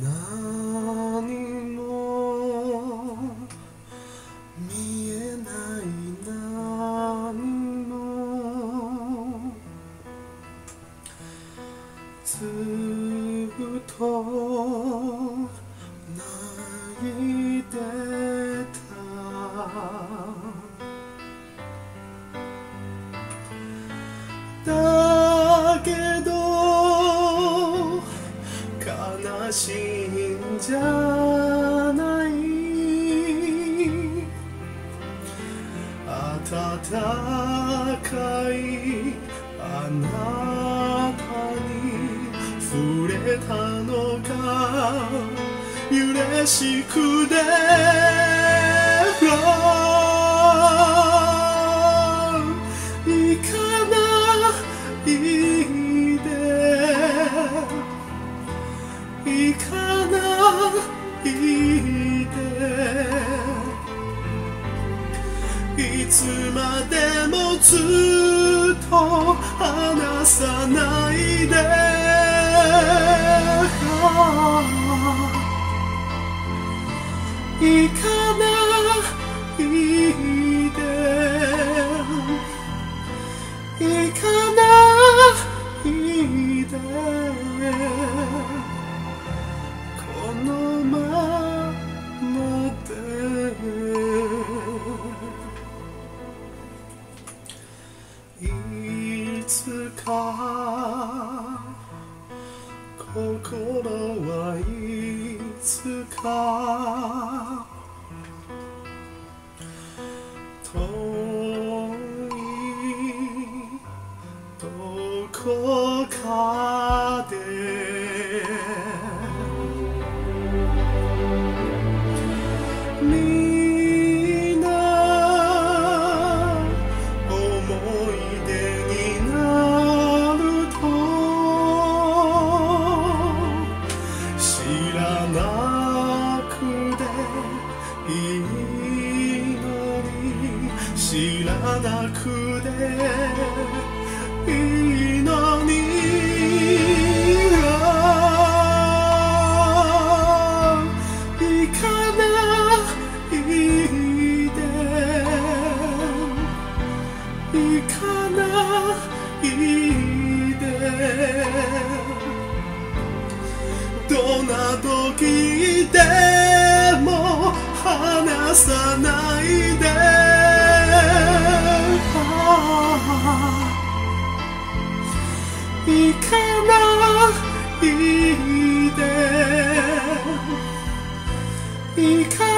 何も見えない何もずっとだけど悲しいんじゃない。暖かいあなたに触れたのが嬉しくて。行いて。いつまでもずっと離さないで。行かないつか心はいつか遠いどこかで知らなくていいのに行かないで。行かないで。どんな時でも離さないで。ないで。行か